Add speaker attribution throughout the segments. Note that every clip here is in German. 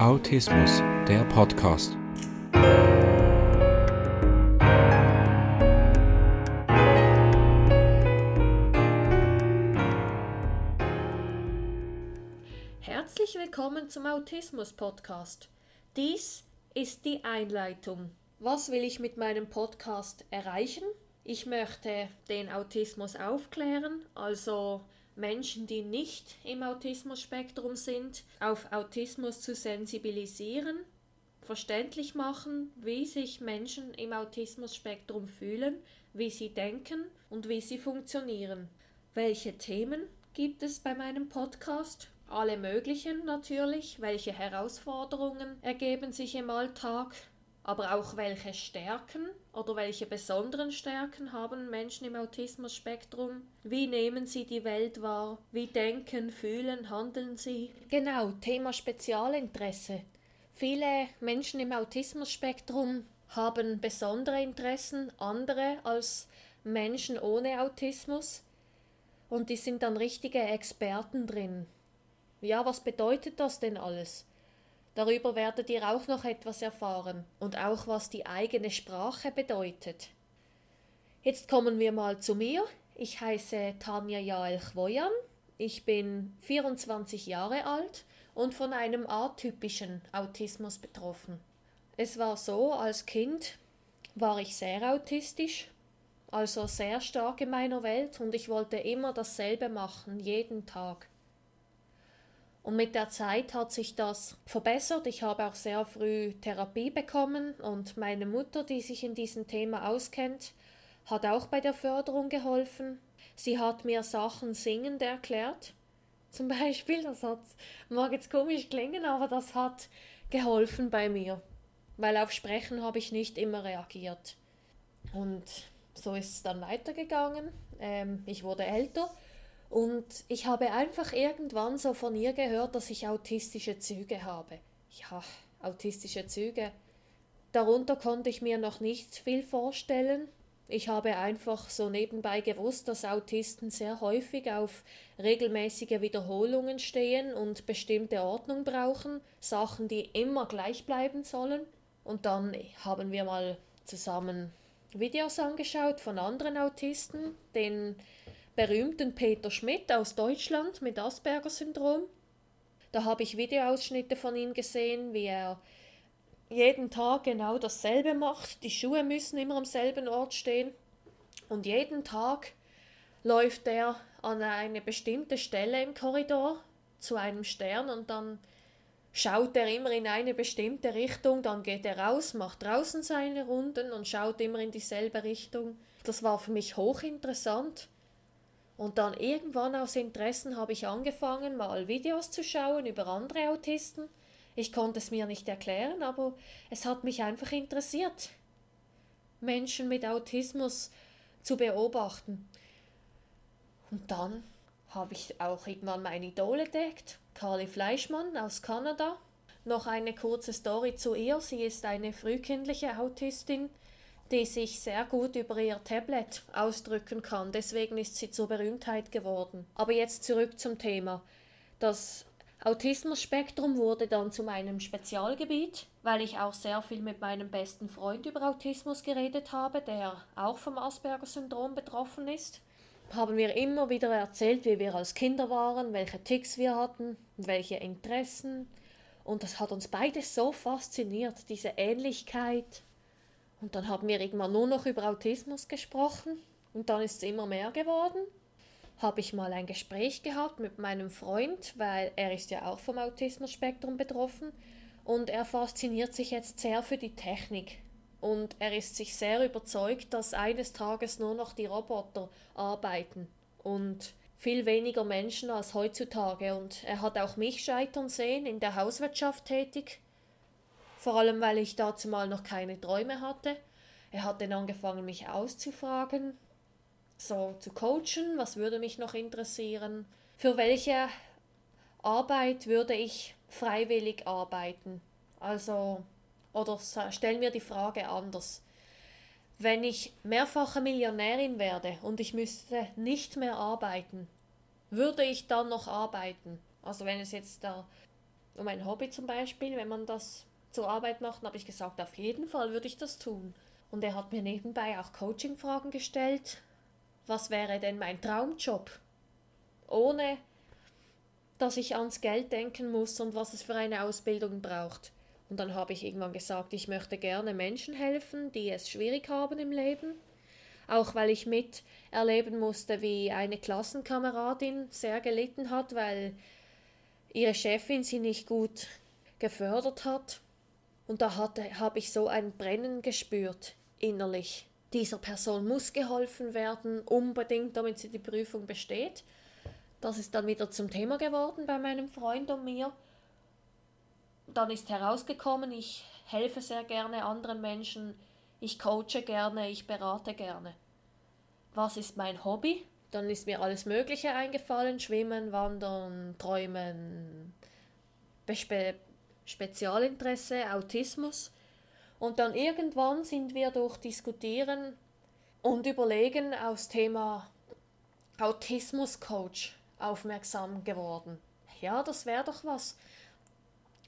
Speaker 1: Autismus, der Podcast.
Speaker 2: Herzlich willkommen zum Autismus Podcast. Dies ist die Einleitung. Was will ich mit meinem Podcast erreichen? Ich möchte den Autismus aufklären, also Menschen, die nicht im Autismus-Spektrum sind, auf Autismus zu sensibilisieren, verständlich machen, wie sich Menschen im Autismus-Spektrum fühlen, wie sie denken und wie sie funktionieren. Welche Themen gibt es bei meinem Podcast? Alle möglichen natürlich. Welche Herausforderungen ergeben sich im Alltag? Aber auch welche Stärken oder welche besonderen Stärken haben Menschen im Autismus-Spektrum? Wie nehmen sie die Welt wahr? Wie denken, fühlen, handeln sie? Genau, Thema Spezialinteresse. Viele Menschen im Autismus-Spektrum haben besondere Interessen, andere als Menschen ohne Autismus. Und die sind dann richtige Experten drin. Ja, was bedeutet das denn alles? Darüber werdet ihr auch noch etwas erfahren und auch was die eigene Sprache bedeutet. Jetzt kommen wir mal zu mir. Ich heiße Tanja Jael Chwoyan. Ich bin 24 Jahre alt und von einem atypischen Autismus betroffen. Es war so, als Kind war ich sehr autistisch, also sehr stark in meiner Welt und ich wollte immer dasselbe machen, jeden Tag. Und mit der Zeit hat sich das verbessert. Ich habe auch sehr früh Therapie bekommen und meine Mutter, die sich in diesem Thema auskennt, hat auch bei der Förderung geholfen. Sie hat mir Sachen singend erklärt. Zum Beispiel, das hat, mag jetzt komisch klingen, aber das hat geholfen bei mir. Weil auf Sprechen habe ich nicht immer reagiert. Und so ist es dann weitergegangen. Ähm, ich wurde älter und ich habe einfach irgendwann so von ihr gehört, dass ich autistische Züge habe. Ja, autistische Züge. Darunter konnte ich mir noch nicht viel vorstellen. Ich habe einfach so nebenbei gewusst, dass Autisten sehr häufig auf regelmäßige Wiederholungen stehen und bestimmte Ordnung brauchen, Sachen, die immer gleich bleiben sollen. Und dann haben wir mal zusammen Videos angeschaut von anderen Autisten, den berühmten Peter Schmidt aus Deutschland mit Asperger-Syndrom. Da habe ich Videoausschnitte von ihm gesehen, wie er jeden Tag genau dasselbe macht. Die Schuhe müssen immer am selben Ort stehen. Und jeden Tag läuft er an eine bestimmte Stelle im Korridor zu einem Stern und dann schaut er immer in eine bestimmte Richtung, dann geht er raus, macht draußen seine Runden und schaut immer in dieselbe Richtung. Das war für mich hochinteressant. Und dann irgendwann aus Interessen habe ich angefangen, mal Videos zu schauen über andere Autisten. Ich konnte es mir nicht erklären, aber es hat mich einfach interessiert, Menschen mit Autismus zu beobachten. Und dann habe ich auch irgendwann mein Idol entdeckt, Carly Fleischmann aus Kanada. Noch eine kurze Story zu ihr. Sie ist eine frühkindliche Autistin, die sich sehr gut über ihr Tablet ausdrücken kann. Deswegen ist sie zur Berühmtheit geworden. Aber jetzt zurück zum Thema. Das Autismus-Spektrum wurde dann zu meinem Spezialgebiet, weil ich auch sehr viel mit meinem besten Freund über Autismus geredet habe, der auch vom Asperger-Syndrom betroffen ist. Haben wir immer wieder erzählt, wie wir als Kinder waren, welche Ticks wir hatten, welche Interessen. Und das hat uns beides so fasziniert, diese Ähnlichkeit, und dann haben wir irgendwann nur noch über Autismus gesprochen und dann ist es immer mehr geworden. Habe ich mal ein Gespräch gehabt mit meinem Freund, weil er ist ja auch vom Autismus-Spektrum betroffen und er fasziniert sich jetzt sehr für die Technik. Und er ist sich sehr überzeugt, dass eines Tages nur noch die Roboter arbeiten und viel weniger Menschen als heutzutage. Und er hat auch mich scheitern sehen, in der Hauswirtschaft tätig vor allem weil ich dazu mal noch keine Träume hatte. Er hat dann angefangen, mich auszufragen, so zu coachen, was würde mich noch interessieren, für welche Arbeit würde ich freiwillig arbeiten. Also, oder stellen wir die Frage anders. Wenn ich mehrfache Millionärin werde und ich müsste nicht mehr arbeiten, würde ich dann noch arbeiten? Also wenn es jetzt der um ein Hobby zum Beispiel, wenn man das zur Arbeit macht, habe ich gesagt, auf jeden Fall würde ich das tun. Und er hat mir nebenbei auch Coaching-Fragen gestellt. Was wäre denn mein Traumjob? Ohne dass ich ans Geld denken muss und was es für eine Ausbildung braucht. Und dann habe ich irgendwann gesagt, ich möchte gerne Menschen helfen, die es schwierig haben im Leben. Auch weil ich mit erleben musste, wie eine Klassenkameradin sehr gelitten hat, weil ihre Chefin sie nicht gut gefördert hat. Und da habe ich so ein Brennen gespürt innerlich. Dieser Person muss geholfen werden, unbedingt, damit sie die Prüfung besteht. Das ist dann wieder zum Thema geworden bei meinem Freund und mir. Dann ist herausgekommen, ich helfe sehr gerne anderen Menschen, ich coache gerne, ich berate gerne. Was ist mein Hobby? Dann ist mir alles Mögliche eingefallen: Schwimmen, Wandern, Träumen, Spe Spezialinteresse, Autismus. Und dann irgendwann sind wir durch Diskutieren und Überlegen aus Thema Autismus-Coach aufmerksam geworden. Ja, das wäre doch was.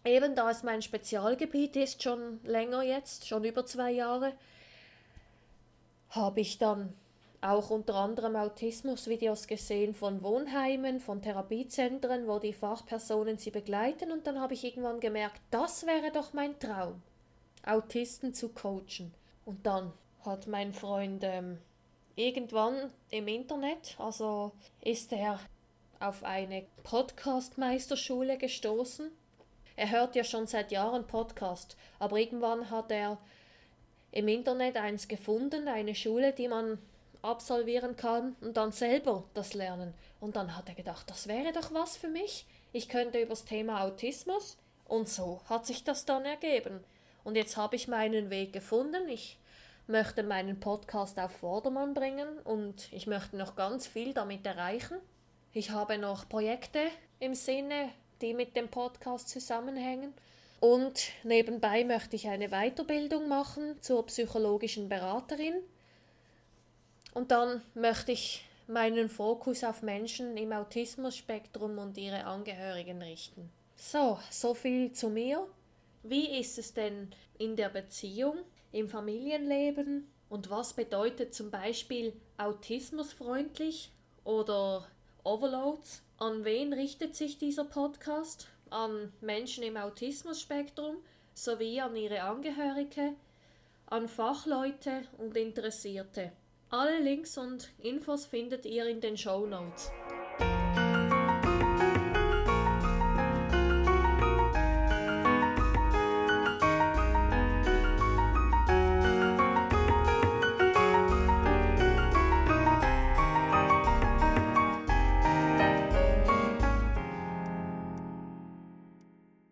Speaker 2: Eben da es mein Spezialgebiet ist, schon länger jetzt, schon über zwei Jahre, habe ich dann auch unter anderem Autismus-Videos gesehen von Wohnheimen, von Therapiezentren, wo die Fachpersonen sie begleiten und dann habe ich irgendwann gemerkt, das wäre doch mein Traum, Autisten zu coachen. Und dann hat mein Freund ähm, irgendwann im Internet, also ist er auf eine Podcast-Meisterschule gestoßen. Er hört ja schon seit Jahren Podcast, aber irgendwann hat er im Internet eins gefunden, eine Schule, die man absolvieren kann und dann selber das lernen. Und dann hat er gedacht, das wäre doch was für mich. Ich könnte übers Thema Autismus. Und so hat sich das dann ergeben. Und jetzt habe ich meinen Weg gefunden. Ich möchte meinen Podcast auf Vordermann bringen und ich möchte noch ganz viel damit erreichen. Ich habe noch Projekte im Sinne, die mit dem Podcast zusammenhängen. Und nebenbei möchte ich eine Weiterbildung machen zur psychologischen Beraterin. Und dann möchte ich meinen Fokus auf Menschen im Autismus-Spektrum und ihre Angehörigen richten. So, so viel zu mir. Wie ist es denn in der Beziehung, im Familienleben und was bedeutet zum Beispiel autismusfreundlich oder Overloads. An wen richtet sich dieser Podcast? An Menschen im Autismus-Spektrum sowie an ihre Angehörige, an Fachleute und Interessierte. Alle Links und Infos findet ihr in den Show Notes.